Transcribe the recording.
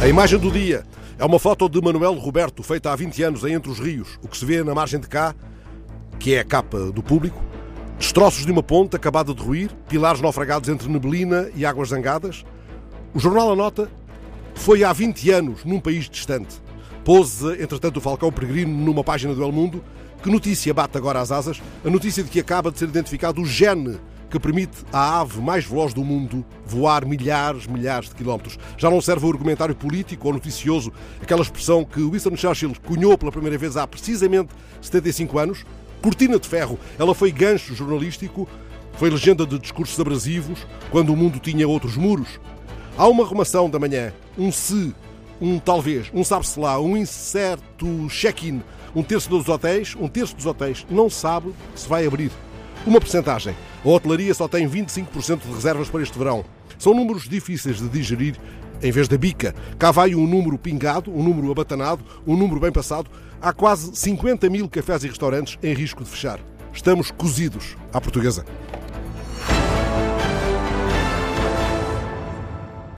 A imagem do dia é uma foto de Manuel Roberto, feita há 20 anos em Entre os Rios. O que se vê na margem de cá, que é a capa do público, destroços de uma ponte acabada de ruir, pilares naufragados entre neblina e águas zangadas. O jornal anota foi há 20 anos num país distante. Pôs, entretanto, o Falcão Peregrino numa página do El Mundo. Que notícia bate agora às asas? A notícia de que acaba de ser identificado o gene que permite à ave mais veloz do mundo voar milhares, milhares de quilómetros. Já não serve o argumentário político ou noticioso, aquela expressão que Winston Churchill cunhou pela primeira vez há precisamente 75 anos. Cortina de ferro. Ela foi gancho jornalístico, foi legenda de discursos abrasivos, quando o mundo tinha outros muros. Há uma arrumação da manhã, um se, um talvez, um sabe-se lá, um incerto check-in. Um terço dos hotéis, um terço dos hotéis não sabe se vai abrir. Uma percentagem. A hotelaria só tem 25% de reservas para este verão. São números difíceis de digerir em vez da bica. Cá vai um número pingado, um número abatanado, um número bem passado. Há quase 50 mil cafés e restaurantes em risco de fechar. Estamos cozidos à portuguesa.